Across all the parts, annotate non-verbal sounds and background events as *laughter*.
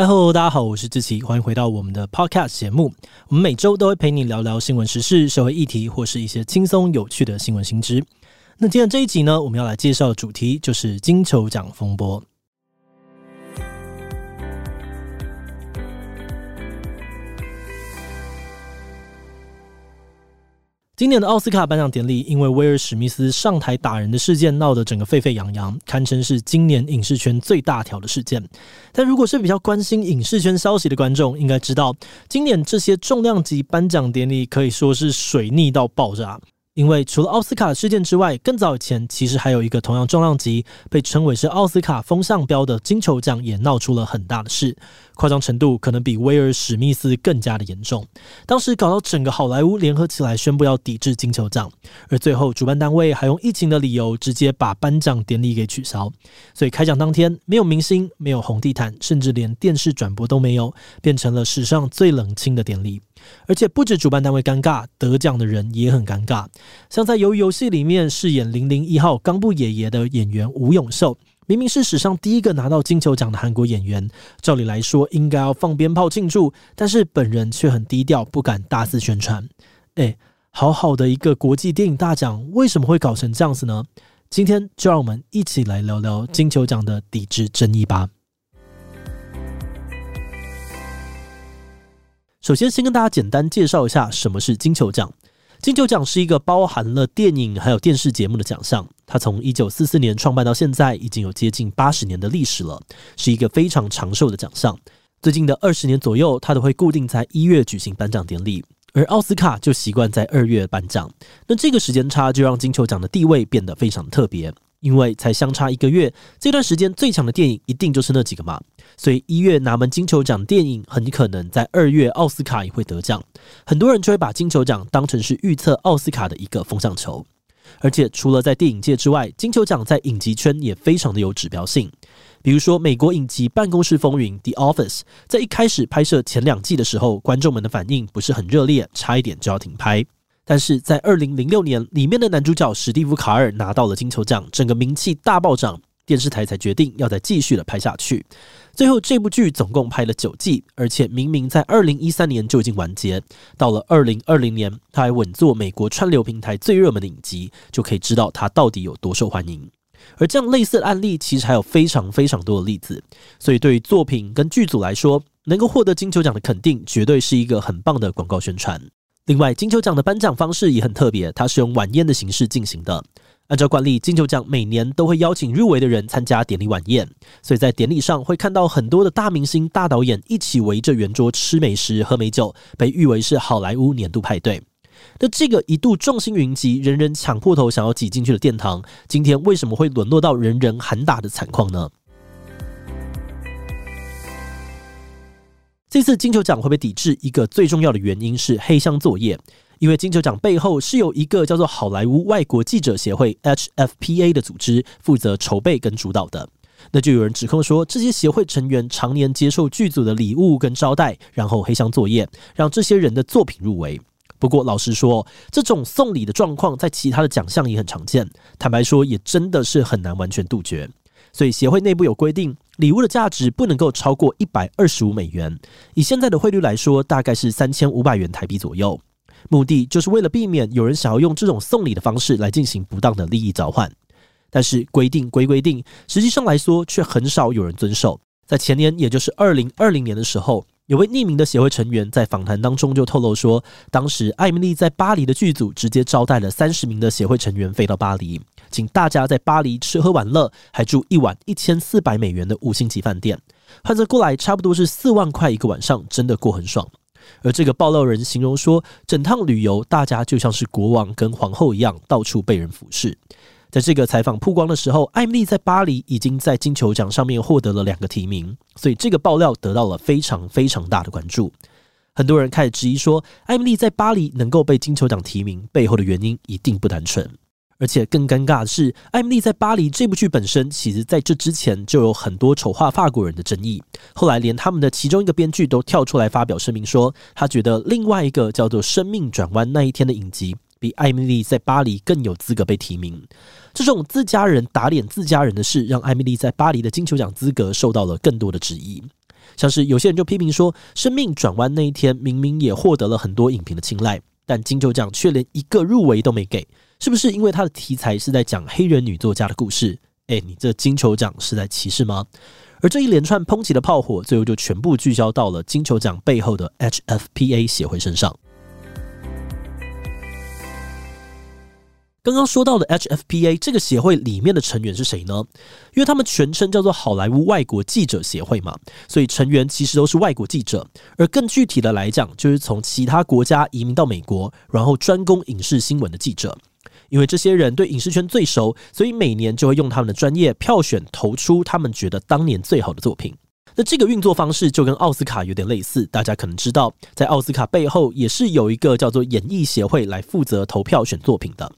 Hello，大家好，我是志奇，欢迎回到我们的 Podcast 节目。我们每周都会陪你聊聊新闻时事、社会议题，或是一些轻松有趣的新闻新知。那今天这一集呢，我们要来介绍的主题就是金球奖风波。今年的奥斯卡颁奖典礼，因为威尔史密斯上台打人的事件闹得整个沸沸扬扬，堪称是今年影视圈最大条的事件。但如果是比较关心影视圈消息的观众，应该知道，今年这些重量级颁奖典礼可以说是水逆到爆炸。因为除了奥斯卡事件之外，更早以前其实还有一个同样重量级，被称为是奥斯卡风向标的金球奖也闹出了很大的事，夸张程度可能比威尔史密斯更加的严重。当时搞到整个好莱坞联合起来宣布要抵制金球奖，而最后主办单位还用疫情的理由直接把颁奖典礼给取消。所以开奖当天没有明星，没有红地毯，甚至连电视转播都没有，变成了史上最冷清的典礼。而且不止主办单位尴尬，得奖的人也很尴尬。像在《鱿鱼游戏》里面饰演零零一号冈部爷爷的演员吴永秀，明明是史上第一个拿到金球奖的韩国演员，照理来说应该要放鞭炮庆祝，但是本人却很低调，不敢大肆宣传。诶，好好的一个国际电影大奖，为什么会搞成这样子呢？今天就让我们一起来聊聊金球奖的抵制争议吧。首先，先跟大家简单介绍一下什么是金球奖。金球奖是一个包含了电影还有电视节目的奖项，它从一九四四年创办到现在，已经有接近八十年的历史了，是一个非常长寿的奖项。最近的二十年左右，它都会固定在一月举行颁奖典礼，而奥斯卡就习惯在二月颁奖。那这个时间差就让金球奖的地位变得非常特别。因为才相差一个月，这段时间最强的电影一定就是那几个嘛，所以一月拿门金球奖电影很可能在二月奥斯卡也会得奖，很多人就会把金球奖当成是预测奥斯卡的一个风向球。而且除了在电影界之外，金球奖在影集圈也非常的有指标性，比如说美国影集《办公室风云》（The Office） 在一开始拍摄前两季的时候，观众们的反应不是很热烈，差一点就要停拍。但是在二零零六年，里面的男主角史蒂夫·卡尔拿到了金球奖，整个名气大暴涨，电视台才决定要再继续的拍下去。最后这部剧总共拍了九季，而且明明在二零一三年就已经完结，到了二零二零年，他还稳坐美国串流平台最热门的影集，就可以知道他到底有多受欢迎。而这样类似的案例，其实还有非常非常多的例子。所以对于作品跟剧组来说，能够获得金球奖的肯定，绝对是一个很棒的广告宣传。另外，金球奖的颁奖方式也很特别，它是用晚宴的形式进行的。按照惯例，金球奖每年都会邀请入围的人参加典礼晚宴，所以在典礼上会看到很多的大明星、大导演一起围着圆桌吃美食、喝美酒，被誉为是好莱坞年度派对。那这个一度众星云集、人人抢破头想要挤进去的殿堂，今天为什么会沦落到人人喊打的惨况呢？这次金球奖会被抵制，一个最重要的原因是黑箱作业。因为金球奖背后是有一个叫做好莱坞外国记者协会 （HFPA） 的组织负责筹备跟主导的。那就有人指控说，这些协会成员常年接受剧组的礼物跟招待，然后黑箱作业，让这些人的作品入围。不过，老实说，这种送礼的状况在其他的奖项也很常见。坦白说，也真的是很难完全杜绝。所以协会内部有规定，礼物的价值不能够超过一百二十五美元，以现在的汇率来说，大概是三千五百元台币左右。目的就是为了避免有人想要用这种送礼的方式来进行不当的利益交换。但是规定归规定，实际上来说却很少有人遵守。在前年，也就是二零二零年的时候，有位匿名的协会成员在访谈当中就透露说，当时艾米丽在巴黎的剧组直接招待了三十名的协会成员飞到巴黎。请大家在巴黎吃喝玩乐，还住一晚一千四百美元的五星级饭店，换算过来差不多是四万块一个晚上，真的过很爽。而这个爆料人形容说，整趟旅游大家就像是国王跟皇后一样，到处被人服侍。在这个采访曝光的时候，艾米丽在巴黎已经在金球奖上面获得了两个提名，所以这个爆料得到了非常非常大的关注。很多人开始质疑说，艾米丽在巴黎能够被金球奖提名背后的原因一定不单纯。而且更尴尬的是，艾米丽在巴黎这部剧本身，其实在这之前就有很多丑化法国人的争议。后来连他们的其中一个编剧都跳出来发表声明说，他觉得另外一个叫做《生命转弯那一天》的影集，比艾米丽在巴黎更有资格被提名。这种自家人打脸自家人的事，让艾米丽在巴黎的金球奖资格受到了更多的质疑。像是有些人就批评说，《生命转弯那一天》明明也获得了很多影评的青睐，但金球奖却连一个入围都没给。是不是因为他的题材是在讲黑人女作家的故事？诶，你这金球奖是在歧视吗？而这一连串抨击的炮火，最后就全部聚焦到了金球奖背后的 HFPA 协会身上。刚刚说到的 HFPA 这个协会里面的成员是谁呢？因为他们全称叫做好莱坞外国记者协会嘛，所以成员其实都是外国记者。而更具体的来讲，就是从其他国家移民到美国，然后专攻影视新闻的记者。因为这些人对影视圈最熟，所以每年就会用他们的专业票选投出他们觉得当年最好的作品。那这个运作方式就跟奥斯卡有点类似，大家可能知道，在奥斯卡背后也是有一个叫做演艺协会来负责投票选作品的。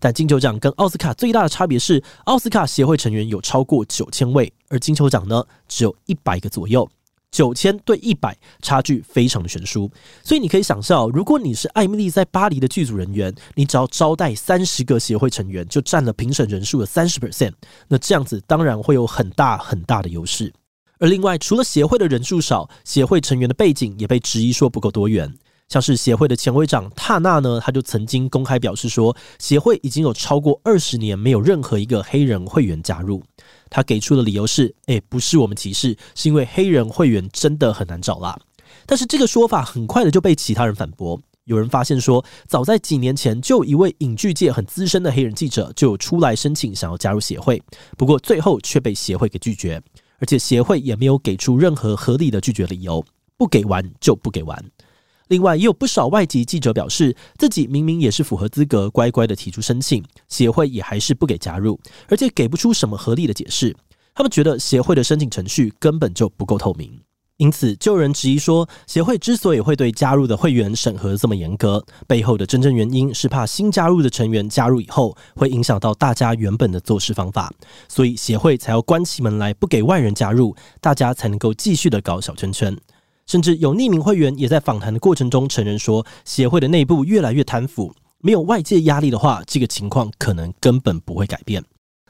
但金球奖跟奥斯卡最大的差别是，奥斯卡协会成员有超过九千位，而金球奖呢，只有一百个左右。九千对一百，差距非常的悬殊，所以你可以想象，如果你是艾米丽在巴黎的剧组人员，你只要招待三十个协会成员，就占了评审人数的三十 percent，那这样子当然会有很大很大的优势。而另外，除了协会的人数少，协会成员的背景也被质疑说不够多元。像是协会的前会长塔纳呢，他就曾经公开表示说，协会已经有超过二十年没有任何一个黑人会员加入。他给出的理由是：诶，不是我们歧视，是因为黑人会员真的很难找啦。但是这个说法很快的就被其他人反驳。有人发现说，早在几年前，就一位影剧界很资深的黑人记者就出来申请想要加入协会，不过最后却被协会给拒绝，而且协会也没有给出任何合理的拒绝理由，不给完就不给完。另外，也有不少外籍记者表示，自己明明也是符合资格，乖乖的提出申请，协会也还是不给加入，而且给不出什么合理的解释。他们觉得协会的申请程序根本就不够透明，因此就有人质疑说，协会之所以会对加入的会员审核这么严格，背后的真正原因是怕新加入的成员加入以后，会影响到大家原本的做事方法，所以协会才要关起门来不给外人加入，大家才能够继续的搞小圈圈。甚至有匿名会员也在访谈的过程中承认说，协会的内部越来越贪腐，没有外界压力的话，这个情况可能根本不会改变。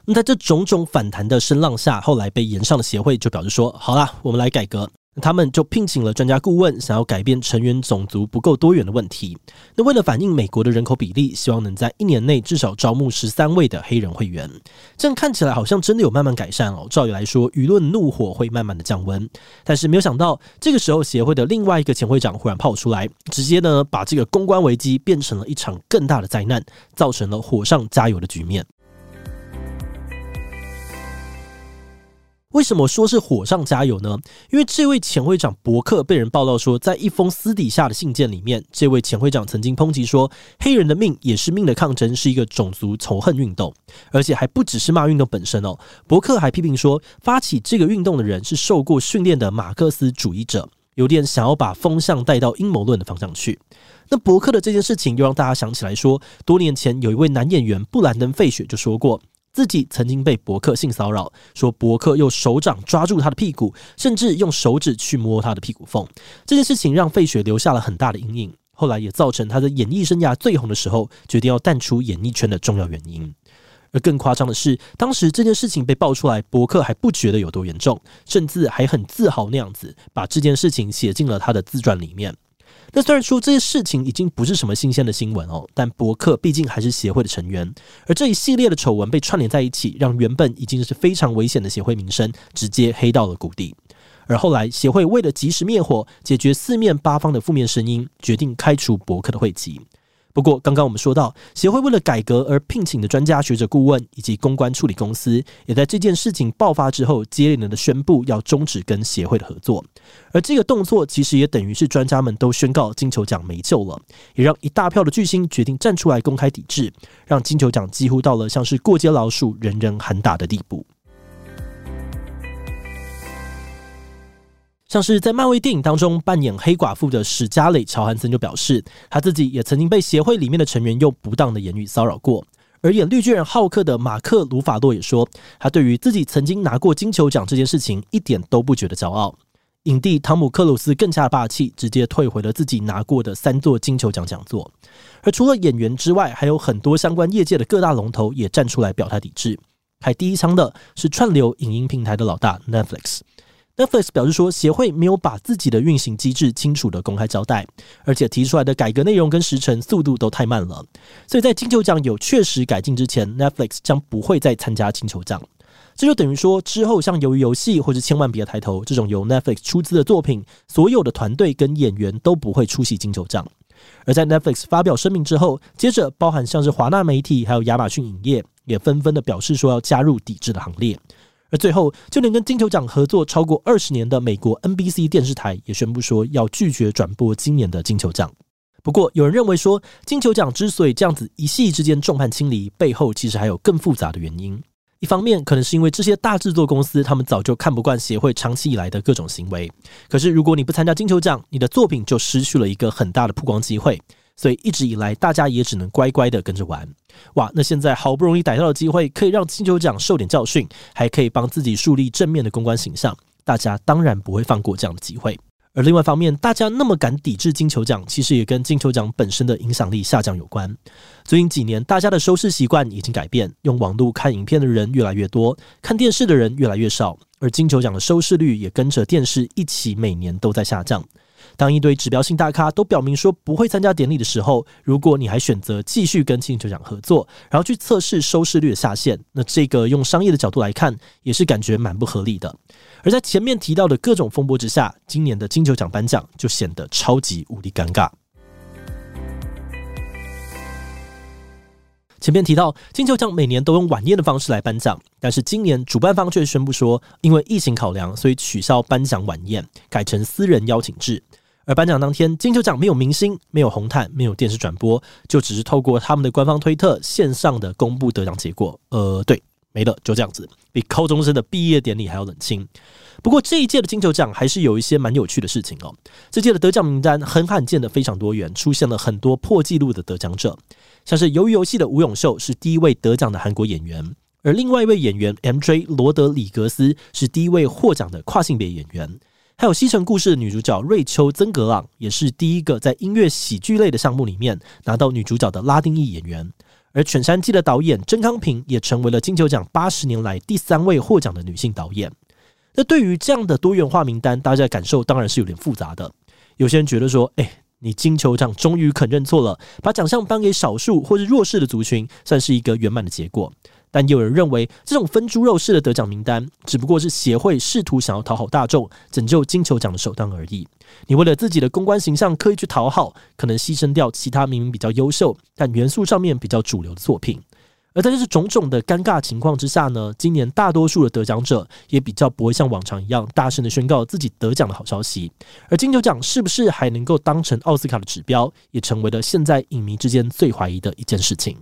那在这种种反弹的声浪下，后来被延上的协会就表示说：“好啦，我们来改革。”他们就聘请了专家顾问，想要改变成员种族不够多元的问题。那为了反映美国的人口比例，希望能在一年内至少招募十三位的黑人会员。这样看起来好像真的有慢慢改善哦。照理来说，舆论怒火会慢慢的降温。但是没有想到，这个时候协会的另外一个前会长忽然跑出来，直接呢把这个公关危机变成了一场更大的灾难，造成了火上加油的局面。为什么说是火上加油呢？因为这位前会长伯克被人报道说，在一封私底下的信件里面，这位前会长曾经抨击说，黑人的命也是命的抗争是一个种族仇恨运动，而且还不只是骂运动本身哦。伯克还批评说，发起这个运动的人是受过训练的马克思主义者，有点想要把风向带到阴谋论的方向去。那伯克的这件事情又让大家想起来说，多年前有一位男演员布兰登·费雪就说过。自己曾经被博客性骚扰，说博客用手掌抓住他的屁股，甚至用手指去摸他的屁股缝。这件事情让费雪留下了很大的阴影，后来也造成他在演艺生涯最红的时候决定要淡出演艺圈的重要原因。而更夸张的是，当时这件事情被爆出来，博客还不觉得有多严重，甚至还很自豪那样子，把这件事情写进了他的自传里面。那虽然说这些事情已经不是什么新鲜的新闻哦，但博客毕竟还是协会的成员，而这一系列的丑闻被串联在一起，让原本已经是非常危险的协会名声直接黑到了谷底。而后来协会为了及时灭火，解决四面八方的负面声音，决定开除博客的会籍。不过，刚刚我们说到，协会为了改革而聘请的专家学者顾问以及公关处理公司，也在这件事情爆发之后，接连的宣布要终止跟协会的合作。而这个动作其实也等于是专家们都宣告金球奖没救了，也让一大票的巨星决定站出来公开抵制，让金球奖几乎到了像是过街老鼠、人人喊打的地步。像是在漫威电影当中扮演黑寡妇的史嘉蕾·乔韩森就表示，他自己也曾经被协会里面的成员用不当的言语骚扰过。而演绿巨人浩克的马克·鲁法洛也说，他对于自己曾经拿过金球奖这件事情一点都不觉得骄傲。影帝汤姆·克鲁斯更加霸气，直接退回了自己拿过的三座金球奖讲座。而除了演员之外，还有很多相关业界的各大龙头也站出来表态抵制。开第一枪的是串流影音平台的老大 Netflix。Netflix 表示说，协会没有把自己的运行机制清楚的公开交代，而且提出来的改革内容跟时程速度都太慢了。所以在金球奖有确实改进之前，Netflix 将不会再参加金球奖。这就等于说，之后像《鱿鱼游戏》或者《千万别抬头》这种由 Netflix 出资的作品，所有的团队跟演员都不会出席金球奖。而在 Netflix 发表声明之后，接着包含像是华纳媒体还有亚马逊影业也纷纷的表示说要加入抵制的行列。而最后，就连跟金球奖合作超过二十年的美国 NBC 电视台也宣布说要拒绝转播今年的金球奖。不过，有人认为说，金球奖之所以这样子一夕之间众叛亲离，背后其实还有更复杂的原因。一方面，可能是因为这些大制作公司他们早就看不惯协会长期以来的各种行为。可是，如果你不参加金球奖，你的作品就失去了一个很大的曝光机会。所以一直以来，大家也只能乖乖的跟着玩。哇，那现在好不容易逮到的机会，可以让金球奖受点教训，还可以帮自己树立正面的公关形象，大家当然不会放过这样的机会。而另外一方面，大家那么敢抵制金球奖，其实也跟金球奖本身的影响力下降有关。最近几年，大家的收视习惯已经改变，用网络看影片的人越来越多，看电视的人越来越少，而金球奖的收视率也跟着电视一起每年都在下降。当一堆指标性大咖都表明说不会参加典礼的时候，如果你还选择继续跟金球奖合作，然后去测试收视率的下限，那这个用商业的角度来看，也是感觉蛮不合理的。而在前面提到的各种风波之下，今年的金球奖颁奖就显得超级无敌尴尬。前面提到，金球奖每年都用晚宴的方式来颁奖，但是今年主办方却宣布说，因为疫情考量，所以取消颁奖晚宴，改成私人邀请制。而颁奖当天，金球奖没有明星，没有红毯，没有电视转播，就只是透过他们的官方推特线上的公布得奖结果。呃，对，没了，就这样子，比高中生的毕业典礼还要冷清。不过这一届的金球奖还是有一些蛮有趣的事情哦。这届的得奖名单很罕见的非常多元，出现了很多破纪录的得奖者，像是《鱿鱼游戏》的吴永秀是第一位得奖的韩国演员，而另外一位演员 MJ 罗德里格斯是第一位获奖的跨性别演员。还有《西城故事》的女主角瑞秋·曾格朗，也是第一个在音乐喜剧类的项目里面拿到女主角的拉丁裔演员。而《犬山记》的导演甄康平也成为了金球奖八十年来第三位获奖的女性导演。那对于这样的多元化名单，大家的感受当然是有点复杂的。有些人觉得说，哎，你金球奖终于肯认错了，把奖项颁给少数或是弱势的族群，算是一个圆满的结果。但有人认为，这种分猪肉式的得奖名单，只不过是协会试图想要讨好大众、拯救金球奖的手段而已。你为了自己的公关形象刻意去讨好，可能牺牲掉其他明明比较优秀，但元素上面比较主流的作品。而在这种种的尴尬情况之下呢，今年大多数的得奖者也比较不会像往常一样大声的宣告自己得奖的好消息。而金球奖是不是还能够当成奥斯卡的指标，也成为了现在影迷之间最怀疑的一件事情。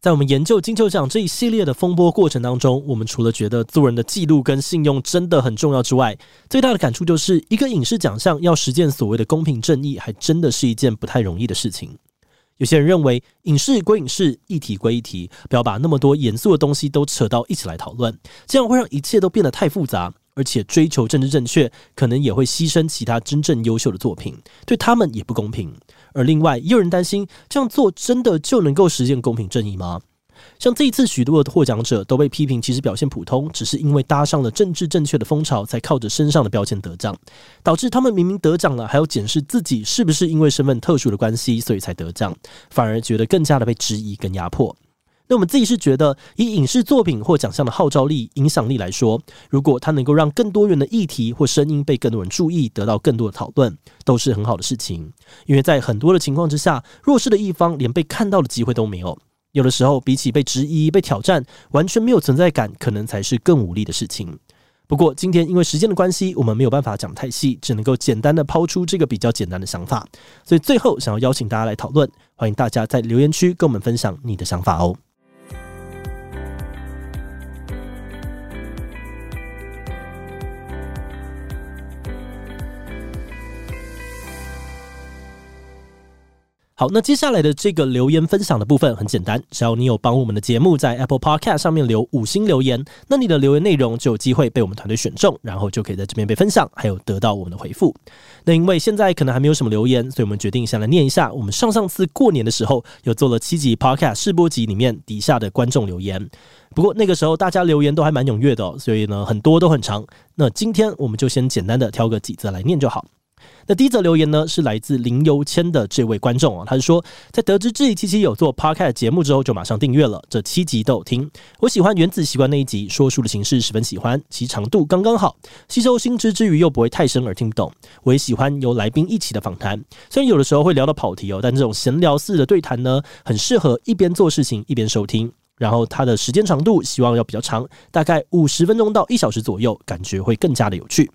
在我们研究金球奖这一系列的风波过程当中，我们除了觉得做人的记录跟信用真的很重要之外，最大的感触就是一个影视奖项要实践所谓的公平正义，还真的是一件不太容易的事情。有些人认为，影视归影视，议题归议题，不要把那么多严肃的东西都扯到一起来讨论，这样会让一切都变得太复杂，而且追求政治正确，可能也会牺牲其他真正优秀的作品，对他们也不公平。而另外，也有人担心这样做真的就能够实现公平正义吗？像这一次许多的获奖者都被批评，其实表现普通，只是因为搭上了政治正确的风潮，才靠着身上的标签得奖，导致他们明明得奖了，还要检视自己是不是因为身份特殊的关系，所以才得奖，反而觉得更加的被质疑跟压迫。那我们自己是觉得，以影视作品或奖项的号召力、影响力来说，如果它能够让更多元的议题或声音被更多人注意，得到更多的讨论，都是很好的事情。因为在很多的情况之下，弱势的一方连被看到的机会都没有。有的时候，比起被质疑、被挑战，完全没有存在感，可能才是更无力的事情。不过，今天因为时间的关系，我们没有办法讲太细，只能够简单的抛出这个比较简单的想法。所以最后，想要邀请大家来讨论，欢迎大家在留言区跟我们分享你的想法哦。好，那接下来的这个留言分享的部分很简单，只要你有帮我们的节目在 Apple Podcast 上面留五星留言，那你的留言内容就有机会被我们团队选中，然后就可以在这边被分享，还有得到我们的回复。那因为现在可能还没有什么留言，所以我们决定先来念一下我们上上次过年的时候有做了七集 Podcast 试播集里面底下的观众留言。不过那个时候大家留言都还蛮踊跃的，所以呢很多都很长。那今天我们就先简单的挑个几则来念就好。那第一则留言呢，是来自林游谦的这位观众啊，他是说，在得知志祺七七有做 podcast 节目之后，就马上订阅了，这七集都有听。我喜欢原子习惯那一集，说书的形式十分喜欢，其长度刚刚好，吸收新知之余又不会太深而听不懂。我也喜欢由来宾一起的访谈，虽然有的时候会聊到跑题哦，但这种闲聊式的对谈呢，很适合一边做事情一边收听。然后它的时间长度希望要比较长，大概五十分钟到一小时左右，感觉会更加的有趣。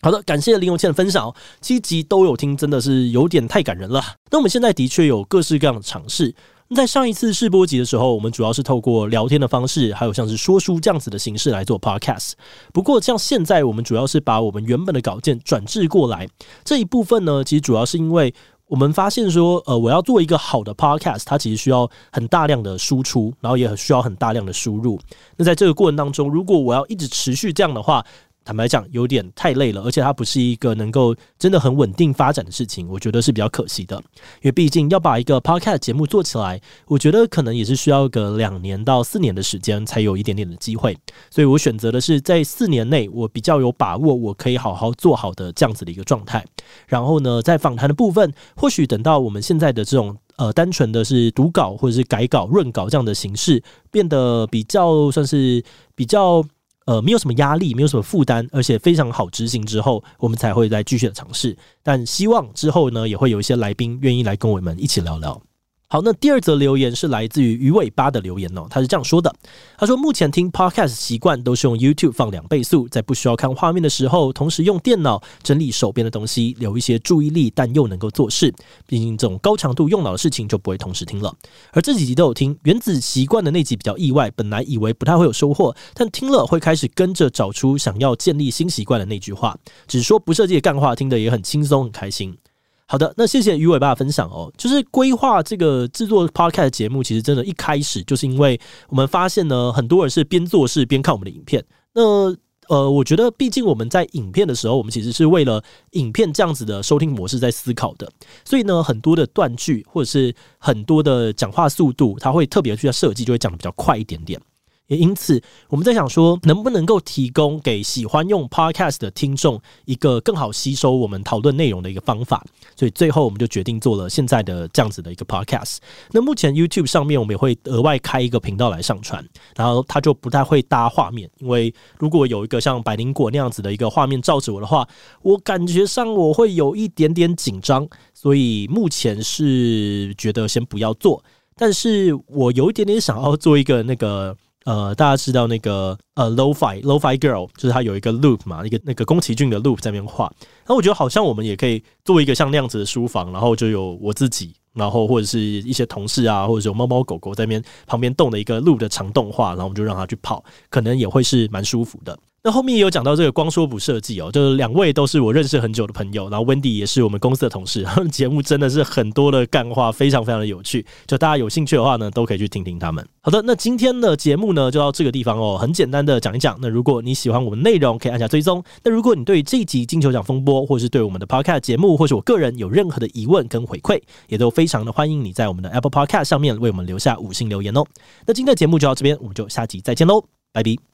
好的，感谢林永倩的分享哦，七集都有听，真的是有点太感人了。那我们现在的确有各式各样的尝试。在上一次试播集的时候，我们主要是透过聊天的方式，还有像是说书这样子的形式来做 podcast。不过，像现在我们主要是把我们原本的稿件转制过来。这一部分呢，其实主要是因为我们发现说，呃，我要做一个好的 podcast，它其实需要很大量的输出，然后也很需要很大量的输入。那在这个过程当中，如果我要一直持续这样的话，坦白讲，有点太累了，而且它不是一个能够真的很稳定发展的事情，我觉得是比较可惜的。因为毕竟要把一个 podcast 节目做起来，我觉得可能也是需要个两年到四年的时间才有一点点的机会。所以我选择的是在四年内，我比较有把握，我可以好好做好的这样子的一个状态。然后呢，在访谈的部分，或许等到我们现在的这种呃单纯的是读稿或者是改稿、润稿这样的形式变得比较算是比较。呃，没有什么压力，没有什么负担，而且非常好执行之后，我们才会再继续的尝试。但希望之后呢，也会有一些来宾愿意来跟我们一起聊聊。好，那第二则留言是来自于鱼尾巴的留言哦，他是这样说的：他说目前听 podcast 习惯都是用 YouTube 放两倍速，在不需要看画面的时候，同时用电脑整理手边的东西，留一些注意力，但又能够做事。毕竟这种高强度用脑的事情就不会同时听了。而这几集都有听，原子习惯的那集比较意外，本来以为不太会有收获，但听了会开始跟着找出想要建立新习惯的那句话。只说不设计的干话，听得也很轻松很开心。好的，那谢谢鱼尾巴的分享哦。就是规划这个制作 podcast 节目，其实真的，一开始就是因为我们发现呢，很多人是边做事边看我们的影片。那呃，我觉得毕竟我们在影片的时候，我们其实是为了影片这样子的收听模式在思考的，所以呢，很多的断句或者是很多的讲话速度，它会特别去设计，就会讲的比较快一点点。也因此，我们在想说，能不能够提供给喜欢用 podcast 的听众一个更好吸收我们讨论内容的一个方法。所以最后，我们就决定做了现在的这样子的一个 podcast。那目前 YouTube 上面，我们也会额外开一个频道来上传，然后它就不太会搭画面，因为如果有一个像百灵果那样子的一个画面照着我的话，我感觉上我会有一点点紧张，所以目前是觉得先不要做。但是我有一点点想要做一个那个。呃，大家知道那个呃，Lo-Fi Lo-Fi Girl，就是它有一个 loop 嘛，一个那个宫崎骏的 loop 在那边画。然后我觉得好像我们也可以做一个像那样子的书房，然后就有我自己，然后或者是一些同事啊，或者是有猫猫狗狗在那边旁边动的一个 loop 的长动画，然后我们就让它去跑，可能也会是蛮舒服的。那后面也有讲到这个光说不设计哦，就是两位都是我认识很久的朋友，然后 Wendy 也是我们公司的同事，他 *laughs* 们节目真的是很多的干话，非常非常的有趣，就大家有兴趣的话呢，都可以去听听他们。好的，那今天的节目呢就到这个地方哦，很简单的讲一讲。那如果你喜欢我们内容，可以按下追踪。那如果你对这一集金球奖风波，或是对我们的 Podcast 节目，或是我个人有任何的疑问跟回馈，也都非常的欢迎你在我们的 Apple Podcast 上面为我们留下五星留言哦。那今天的节目就到这边，我们就下集再见喽，拜拜。